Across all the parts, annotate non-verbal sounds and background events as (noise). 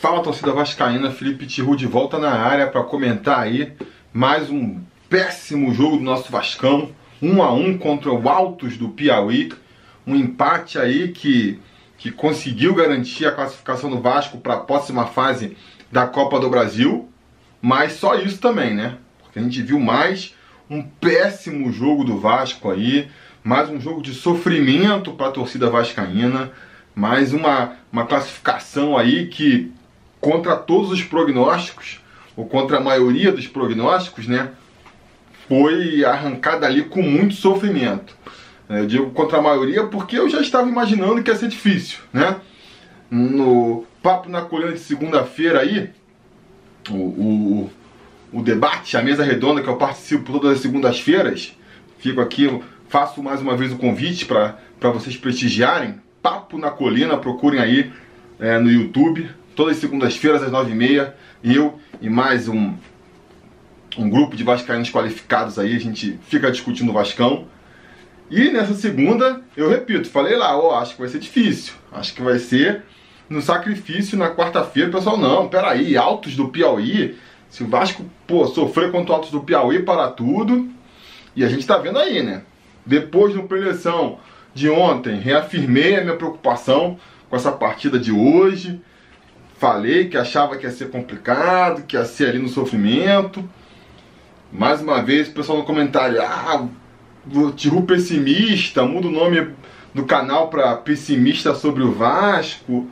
Fala torcida vascaína, Felipe Tiru de volta na área para comentar aí mais um péssimo jogo do nosso Vascão, 1 a 1 contra o Altos do Piauí, um empate aí que que conseguiu garantir a classificação do Vasco para a próxima fase da Copa do Brasil, mas só isso também, né? Porque a gente viu mais um péssimo jogo do Vasco aí, mais um jogo de sofrimento para a torcida vascaína, mais uma, uma classificação aí que contra todos os prognósticos, ou contra a maioria dos prognósticos, né, foi arrancada ali com muito sofrimento. Eu digo contra a maioria porque eu já estava imaginando que ia ser difícil, né? No Papo na Colina de segunda-feira aí, o, o, o, debate, a mesa redonda que eu participo todas as segundas-feiras, fico aqui, faço mais uma vez o convite para vocês prestigiarem. Papo na Colina, procurem aí é, no YouTube, todas as segundas-feiras às nove e meia, eu e mais um, um grupo de vascaínos qualificados aí, a gente fica discutindo o Vascão. E nessa segunda, eu repito, falei lá, ó, oh, acho que vai ser difícil, acho que vai ser no sacrifício na quarta-feira, pessoal, não, peraí, altos do Piauí, se o Vasco, pô, sofrer contra altos do Piauí para tudo, e a gente tá vendo aí, né? Depois do preleção de ontem, reafirmei a minha preocupação com essa partida de hoje, Falei que achava que ia ser complicado, que ia ser ali no sofrimento. Mais uma vez, o pessoal no comentário, ah, Tiru pessimista, muda o nome do canal para pessimista sobre o Vasco.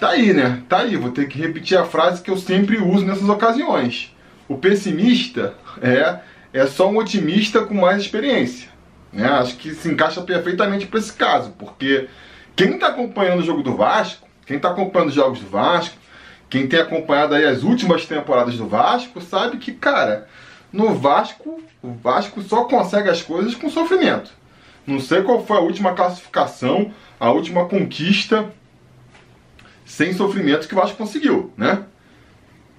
Tá aí, né? Tá aí, vou ter que repetir a frase que eu sempre uso nessas ocasiões. O pessimista é, é só um otimista com mais experiência. Né? Acho que se encaixa perfeitamente para esse caso, porque quem está acompanhando o jogo do Vasco quem está acompanhando os jogos do Vasco, quem tem acompanhado aí as últimas temporadas do Vasco, sabe que, cara, no Vasco, o Vasco só consegue as coisas com sofrimento. Não sei qual foi a última classificação, a última conquista sem sofrimento que o Vasco conseguiu, né?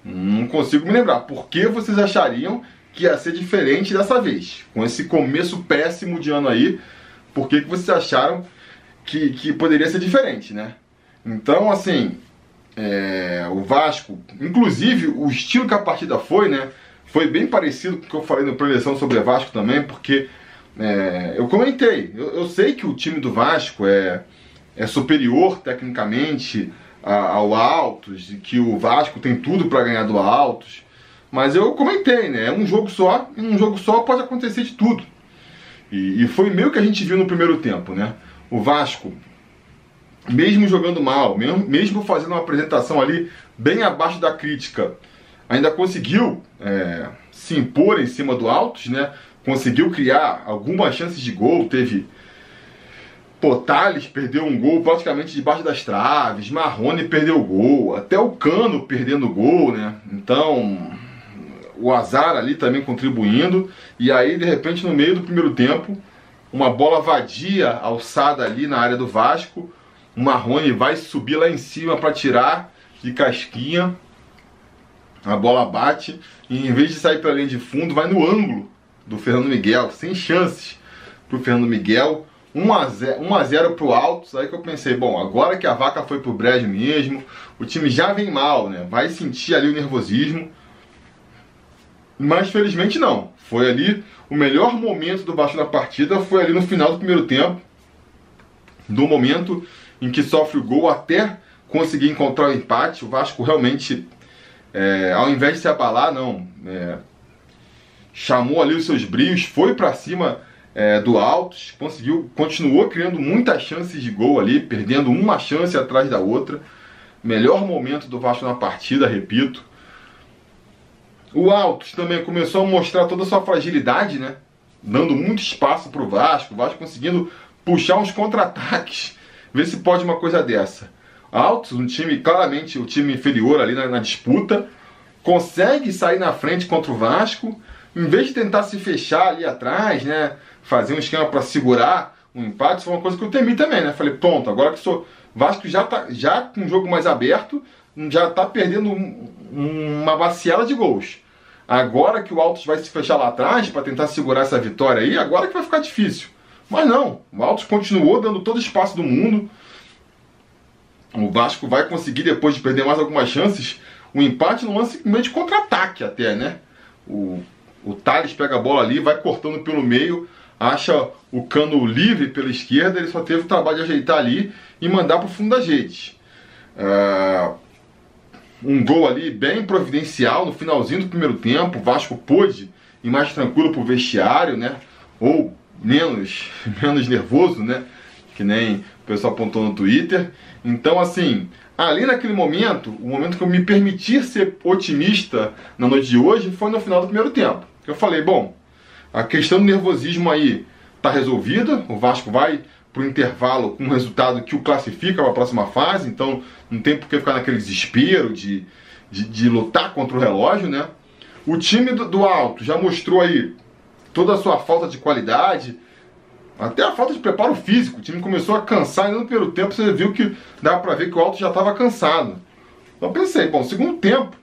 Não consigo me lembrar. Por que vocês achariam que ia ser diferente dessa vez? Com esse começo péssimo de ano aí, por que, que vocês acharam que, que poderia ser diferente, né? Então, assim, é, o Vasco, inclusive o estilo que a partida foi, né? Foi bem parecido com o que eu falei na preleção sobre o Vasco também, porque é, eu comentei, eu, eu, sei que o time do Vasco é, é superior tecnicamente ao Altos, e que o Vasco tem tudo para ganhar do Altos, mas eu comentei, né? É um jogo só, e num jogo só pode acontecer de tudo. E, e foi meio que a gente viu no primeiro tempo, né? O Vasco mesmo jogando mal, mesmo, fazendo uma apresentação ali bem abaixo da crítica, ainda conseguiu é, se impor em cima do Altos, né? Conseguiu criar algumas chances de gol, teve Potales perdeu um gol praticamente debaixo das traves, Marrone perdeu o gol, até o Cano perdendo o gol, né? Então, o azar ali também contribuindo, e aí de repente no meio do primeiro tempo, uma bola vadia alçada ali na área do Vasco, o Marrone vai subir lá em cima para tirar de casquinha. A bola bate e em vez de sair para linha de fundo, vai no ângulo do Fernando Miguel, sem chances para o Fernando Miguel. 1 a 0, 1 a 0 pro Altos, aí que eu pensei, bom, agora que a vaca foi pro brejo mesmo, o time já vem mal, né? Vai sentir ali o nervosismo. Mas felizmente não. Foi ali o melhor momento do Vasco na partida foi ali no final do primeiro tempo. Do momento em que sofre o gol até conseguir encontrar o empate. O Vasco realmente, é, ao invés de se abalar, não. É, chamou ali os seus brios, foi para cima é, do Altos, conseguiu, continuou criando muitas chances de gol ali, perdendo uma chance atrás da outra. Melhor momento do Vasco na partida, repito. O Altos também começou a mostrar toda a sua fragilidade, né? Dando muito espaço para o Vasco, o Vasco conseguindo puxar uns contra-ataques Vê se pode uma coisa dessa. Altos, um time, claramente o time inferior ali na, na disputa, consegue sair na frente contra o Vasco, em vez de tentar se fechar ali atrás, né? Fazer um esquema para segurar um empate, isso foi uma coisa que eu temi também, né? Falei, pronto, agora que sou. Vasco já tá já com um jogo mais aberto, já tá perdendo um, uma baciela de gols. Agora que o Altos vai se fechar lá atrás para tentar segurar essa vitória aí, agora que vai ficar difícil. Mas não, o Altos continuou dando todo o espaço do mundo. o Vasco vai conseguir, depois de perder mais algumas chances, o um empate no lance simplesmente contra-ataque até, né? O, o Thales pega a bola ali, vai cortando pelo meio, acha o cano livre pela esquerda, ele só teve o trabalho de ajeitar ali e mandar para o fundo da rede. Uh, um gol ali bem providencial no finalzinho do primeiro tempo, o Vasco pôde ir mais tranquilo pro vestiário, né? Ou menos, (laughs) menos nervoso, né? Que nem o pessoal apontou no Twitter. Então, assim, ali naquele momento, o momento que eu me permiti ser otimista na noite de hoje foi no final do primeiro tempo. Eu falei, bom, a questão do nervosismo aí tá resolvida, o Vasco vai pro intervalo com um resultado que o classifica para a próxima fase, então não tem por que ficar naquele desespero de, de, de lutar contra o relógio, né? O time do, do Alto já mostrou aí toda a sua falta de qualidade, até a falta de preparo físico. O time começou a cansar e no primeiro tempo você viu que dá para ver que o Alto já estava cansado. Então pensei, bom, segundo tempo,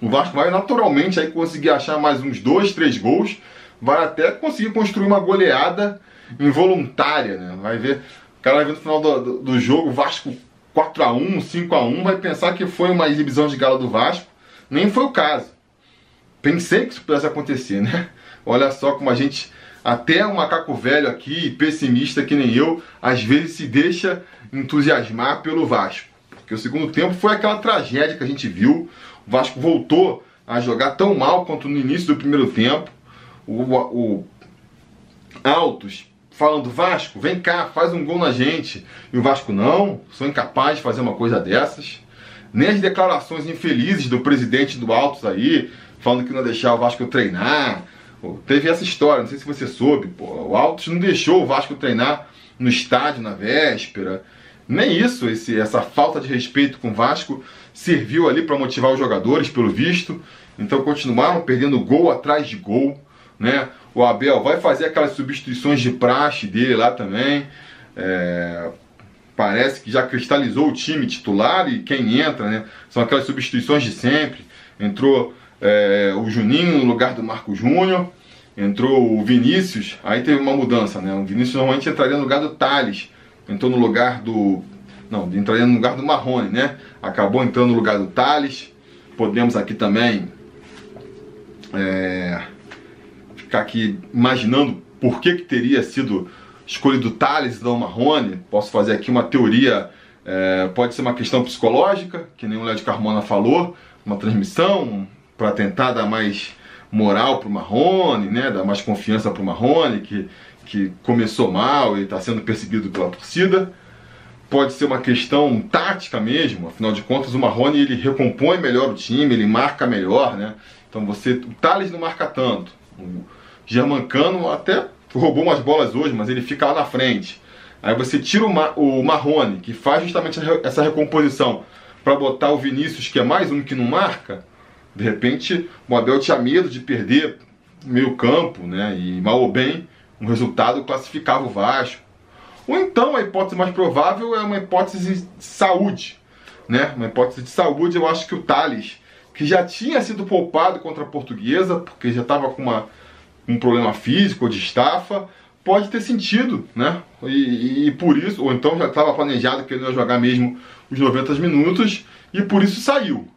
o Vasco vai naturalmente aí conseguir achar mais uns dois, três gols, vai até conseguir construir uma goleada involuntária, né? Vai ver, o cara vai ver no final do, do, do jogo, Vasco 4x1, 5x1, vai pensar que foi uma exibição de gala do Vasco. Nem foi o caso. Pensei que isso pudesse acontecer, né? Olha só como a gente, até um macaco velho aqui, pessimista que nem eu, às vezes se deixa entusiasmar pelo Vasco. Porque o segundo tempo foi aquela tragédia que a gente viu. O Vasco voltou a jogar tão mal quanto no início do primeiro tempo. O, o Altos falando, Vasco, vem cá, faz um gol na gente. E o Vasco, não, sou incapaz de fazer uma coisa dessas. Nem as declarações infelizes do presidente do Altos aí, falando que não deixar o Vasco treinar. Teve essa história, não sei se você soube, pô, o Altos não deixou o Vasco treinar no estádio na véspera. Nem isso, esse, essa falta de respeito com o Vasco serviu ali para motivar os jogadores, pelo visto. Então continuaram perdendo gol atrás de gol, né? O Abel vai fazer aquelas substituições de praxe dele lá também. É, parece que já cristalizou o time titular e quem entra, né? São aquelas substituições de sempre. Entrou é, o Juninho no lugar do Marco Júnior, entrou o Vinícius, aí teve uma mudança, né? O Vinícius normalmente entraria no lugar do Thales, entrou no lugar do. Não, entraria no lugar do Marrone, né? Acabou entrando no lugar do Thales. Podemos aqui também é, ficar aqui imaginando por que, que teria sido escolhido Thales e não Marrone. Posso fazer aqui uma teoria, é, pode ser uma questão psicológica, que nem o Léo de Carmona falou, uma transmissão, para tentar dar mais moral para o Marrone, né, dar mais confiança para o Marrone, que, que começou mal e está sendo perseguido pela torcida. Pode ser uma questão tática mesmo, afinal de contas o Marrone ele recompõe melhor o time, ele marca melhor, né? Então você, o Thales não marca tanto. O Germancano até roubou umas bolas hoje, mas ele fica lá na frente. Aí você tira o, Ma, o Marrone, que faz justamente essa recomposição, para botar o Vinícius, que é mais um que não marca, de repente, o Abel tinha medo de perder meio campo, né? E mal ou bem, um resultado classificava o Vasco. Ou então, a hipótese mais provável é uma hipótese de saúde, né? Uma hipótese de saúde, eu acho que o Thales, que já tinha sido poupado contra a Portuguesa, porque já estava com uma, um problema físico ou de estafa, pode ter sentido, né? E, e, e por isso, ou então já estava planejado que ele ia jogar mesmo os 90 minutos e por isso saiu.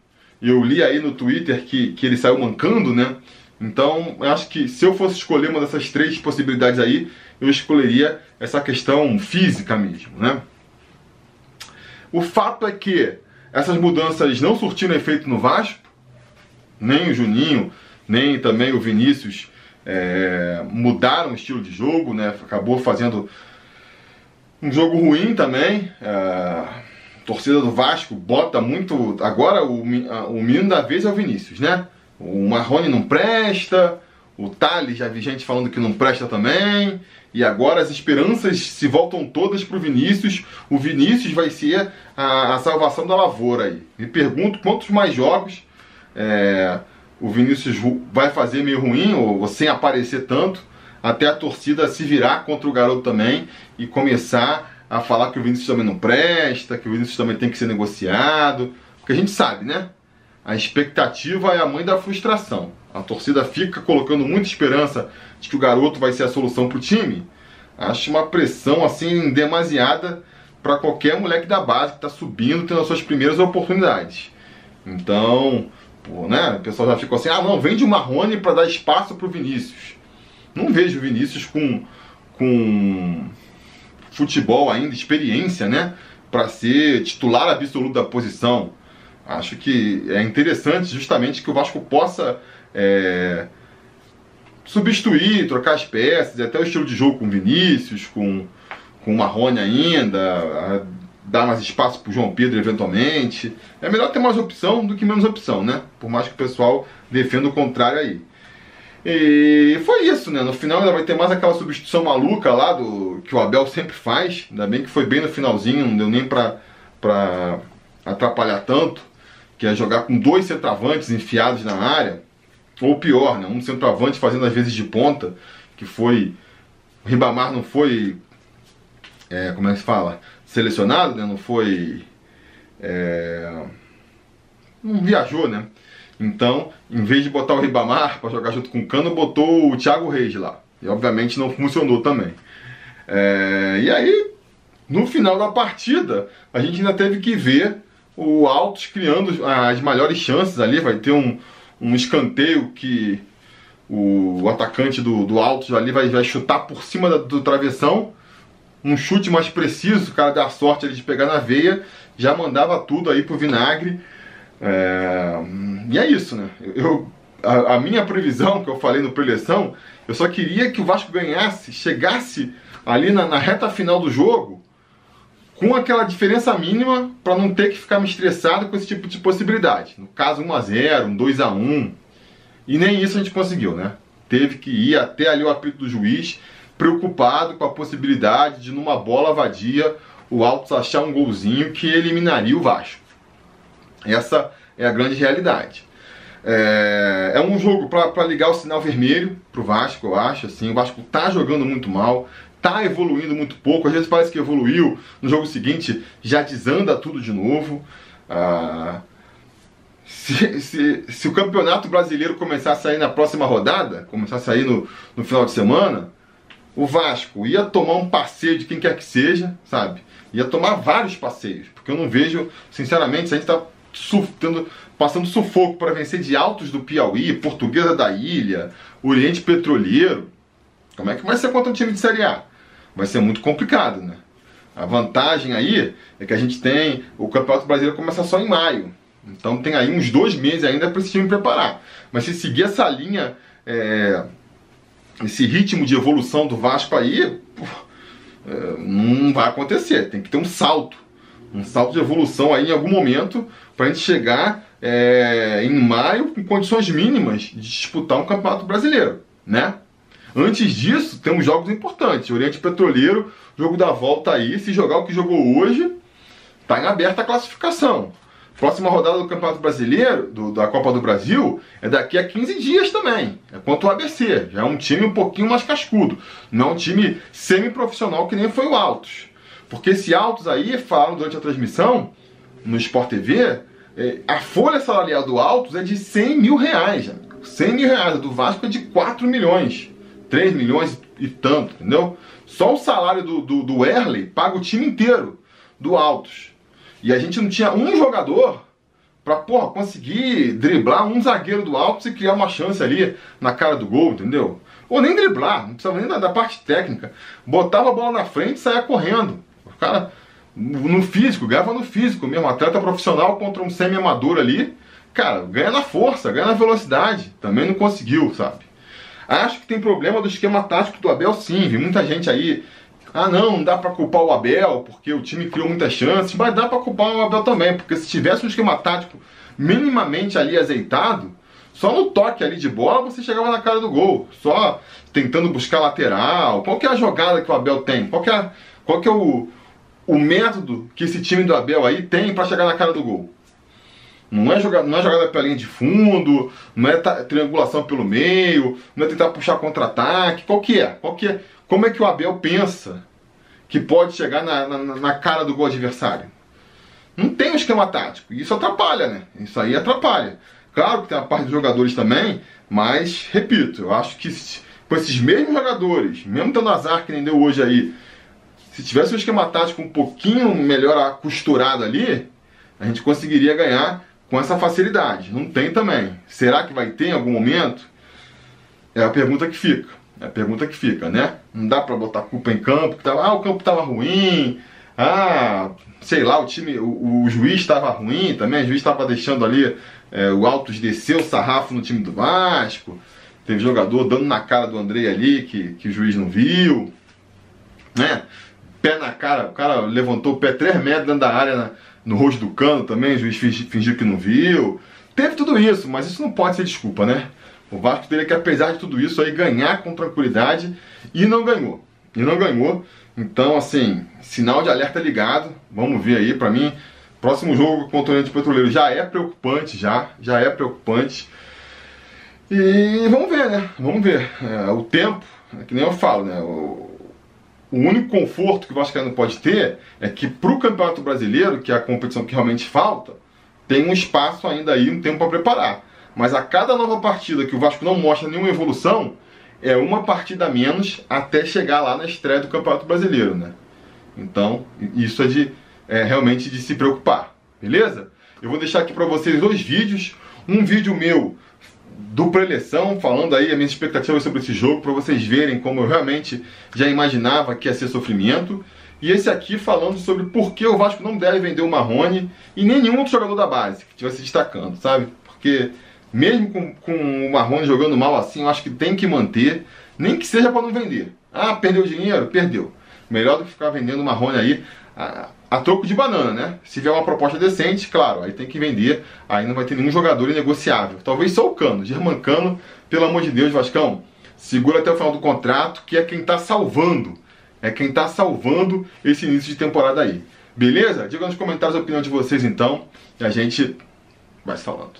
Eu li aí no Twitter que, que ele saiu mancando, né? Então, acho que se eu fosse escolher uma dessas três possibilidades aí, eu escolheria essa questão física mesmo, né? O fato é que essas mudanças não surtiram efeito no Vasco, nem o Juninho, nem também o Vinícius é, mudaram o estilo de jogo, né? Acabou fazendo um jogo ruim também. É, torcida do Vasco bota muito. Agora o, o menino da vez é o Vinícius, né? O Marrone não presta, o Thales já vi gente falando que não presta também. E agora as esperanças se voltam todas para o Vinícius. O Vinícius vai ser a, a, salvação da lavoura aí. Me pergunto quantos mais jogos é, o Vinícius vai fazer meio ruim ou sem aparecer tanto, até a torcida se virar contra o garoto também e começar a falar que o Vinícius também não presta, que o Vinícius também tem que ser negociado. Porque a gente sabe, né? A expectativa é a mãe da frustração. A torcida fica colocando muita esperança de que o garoto vai ser a solução para o time. Acho uma pressão assim demasiada para qualquer moleque da base que está subindo, tendo as suas primeiras oportunidades. Então, pô, né? O pessoal já ficou assim: ah, não, vende o Marrone para dar espaço para o Vinícius. Não vejo o Vinícius com, com futebol ainda, experiência, né? Para ser titular absoluto da posição. Acho que é interessante justamente que o Vasco possa é, substituir, trocar as peças, até o estilo de jogo com Vinícius, com, com Marrone ainda, dar mais espaço para o João Pedro eventualmente. É melhor ter mais opção do que menos opção, né? Por mais que o pessoal defenda o contrário aí. E foi isso, né? No final ainda vai ter mais aquela substituição maluca lá do que o Abel sempre faz. Ainda bem que foi bem no finalzinho, não deu nem pra, pra atrapalhar tanto. Que é jogar com dois centroavantes enfiados na área. Ou pior, né? Um centroavante fazendo às vezes de ponta, que foi. O Ribamar não foi. É, como é que se fala? Selecionado, né? Não foi. É, não viajou, né? Então, em vez de botar o Ribamar para jogar junto com o Cano, botou o Thiago Reis lá. E obviamente não funcionou também. É, e aí, no final da partida, a gente ainda teve que ver o Altos criando as melhores chances ali. Vai ter um, um escanteio que o atacante do, do Altos ali vai, vai chutar por cima do, do travessão. Um chute mais preciso, o cara dá sorte ali de pegar na veia, já mandava tudo aí pro vinagre. É, e é isso, né? Eu, a, a, minha previsão que eu falei no preleção, eu só queria que o Vasco ganhasse, chegasse ali na, na reta final do jogo com aquela diferença mínima para não ter que ficar me estressado com esse tipo de possibilidade. No caso, 1 a 0 um 2 a 1 E nem isso a gente conseguiu, né? Teve que ir até ali o apito do juiz, preocupado com a possibilidade de, numa bola vadia, o Altos achar um golzinho que eliminaria o Vasco. Essa é a grande realidade. É, é um jogo para ligar o sinal vermelho para o Vasco, eu acho. Assim, o Vasco está jogando muito mal, está evoluindo muito pouco. Às vezes parece que evoluiu, no jogo seguinte já desanda tudo de novo. Ah, se, se, se, o campeonato brasileiro começar a sair na próxima rodada, começar a sair no, no final de semana, o Vasco ia tomar um passeio de quem quer que seja, sabe? Ia tomar vários passeios, porque eu não vejo, sinceramente, se a gente está tendo, passando sufoco para vencer de Altos do Piauí, Portuguesa da Ilha, Oriente Petroleiro. Como é que vai ser contra um time de Série A? Vai ser muito complicado, né? A vantagem aí é que a gente tem. O Campeonato Brasileiro começa só em maio. Então tem aí uns dois meses ainda para esse time preparar. Mas se seguir essa linha, é, esse ritmo de evolução do Vasco aí, pô, é, não vai acontecer. Tem que ter um salto um salto de evolução aí em algum momento para a gente chegar é, em maio com condições mínimas de disputar um campeonato brasileiro, né? Antes disso, temos jogos importantes. Oriente Petroleiro, jogo da volta aí. Se jogar o que jogou hoje, tá em aberta a classificação. Próxima rodada do Campeonato Brasileiro, do, da Copa do Brasil, é daqui a 15 dias também. É contra o ABC. Já é um time um pouquinho mais cascudo. Não é um time semi-profissional que nem foi o Altos. Porque esse Altos aí, falaram durante a transmissão, no Sport TV, é, a folha salarial do Altos é de 100 mil reais. Já. 100 mil reais. A do Vasco é de 4 milhões. 3 milhões e tanto, entendeu? Só o salário do, do, do Erley paga o time inteiro do Altos. E a gente não tinha um jogador pra, porra, conseguir driblar um zagueiro do Altos e criar uma chance ali na cara do gol, entendeu? Ou nem driblar, não precisava nem da, da parte técnica. Botava a bola na frente e saia correndo cara no físico, ganhava no físico mesmo. Atleta profissional contra um semi-amador ali, cara, ganha na força, ganha na velocidade. Também não conseguiu, sabe? Acho que tem problema do esquema tático do Abel, sim. Vi muita gente aí. Ah, não, não dá para culpar o Abel porque o time criou muitas chances, mas dá para culpar o Abel também, porque se tivesse um esquema tático minimamente ali azeitado, só no toque ali de bola você chegava na cara do gol, só tentando buscar lateral. Qual que é a jogada que o Abel tem? Qual que é, qual que é o, o método que esse time do Abel aí tem para chegar na cara do gol. Não é, jogada, não é jogada pela linha de fundo, não é triangulação pelo meio, não é tentar puxar contra-ataque. Qual que é? Qual que é? Como é que o Abel pensa que pode chegar na, na, na cara do gol adversário? Não tem um esquema tático. Isso atrapalha, né? Isso aí atrapalha. Claro que tem a parte dos jogadores também, mas, repito, eu acho que com esses mesmos jogadores, mesmo tendo azar que nem deu hoje aí, Se tivesse um esquema tático um pouquinho melhor costurado ali, a gente conseguiria ganhar com essa facilidade. Não tem também. Será que vai ter em algum momento? É a pergunta que fica. É a pergunta que fica, né? Não dá para botar culpa em campo, que tava, ah, o campo tava ruim, ah, sei lá, o time, o, o juiz estava ruim também, o juiz estava deixando ali é, o Altos descer o sarrafo no time do Vasco. Teve jogador dando na cara do André ali que, que o juiz não viu, né? Pé na cara, o cara levantou o pé 3 metros dentro da área na, no rosto do cano também, o juiz fingiu que não viu. Teve tudo isso, mas isso não pode ser desculpa, né? O Vasco teria que, apesar de tudo isso, aí ganhar com tranquilidade e não ganhou. E não ganhou. Então, assim, sinal de alerta ligado. Vamos ver aí, para mim, próximo jogo contra o Oriente Petroleiro já é preocupante, já, já é preocupante. E vamos ver, né? Vamos ver. É, o tempo, é que nem eu falo, né? O, o único conforto que o Vascaíno pode ter é que para o Campeonato Brasileiro, que é a competição que realmente falta, tem um espaço ainda aí, um tempo para preparar. Mas a cada nova partida que o Vasco não mostra nenhuma evolução, é uma partida a menos até chegar lá na estreia do Campeonato Brasileiro, né? Então, isso é de é, realmente de se preocupar, beleza? Eu vou deixar aqui para vocês dois vídeos, um vídeo meu do preleção, falando aí as minhas expectativas sobre esse jogo, para vocês verem como eu realmente já imaginava que ia ser sofrimento. E esse aqui falando sobre por que o Vasco não deve vender o Marrone e nenhum outro jogador da base que estivesse destacando, sabe? Porque mesmo com, com o Marrone jogando mal assim, eu acho que tem que manter, nem que seja para não vender. Ah, perdeu dinheiro? Perdeu. Melhor do que ficar vendendo o Marrone aí a, a troco de banana, né? Se vier uma proposta decente, claro, aí tem que vender, aí não vai ter nenhum jogador inegociável. Talvez só o Cano, Germancano, pelo amor de Deus, Vascão, segura até o final do contrato, que é quem está salvando, é quem está salvando esse início de temporada aí. Beleza? Diga nos comentários a opinião de vocês então, e a gente vai falando.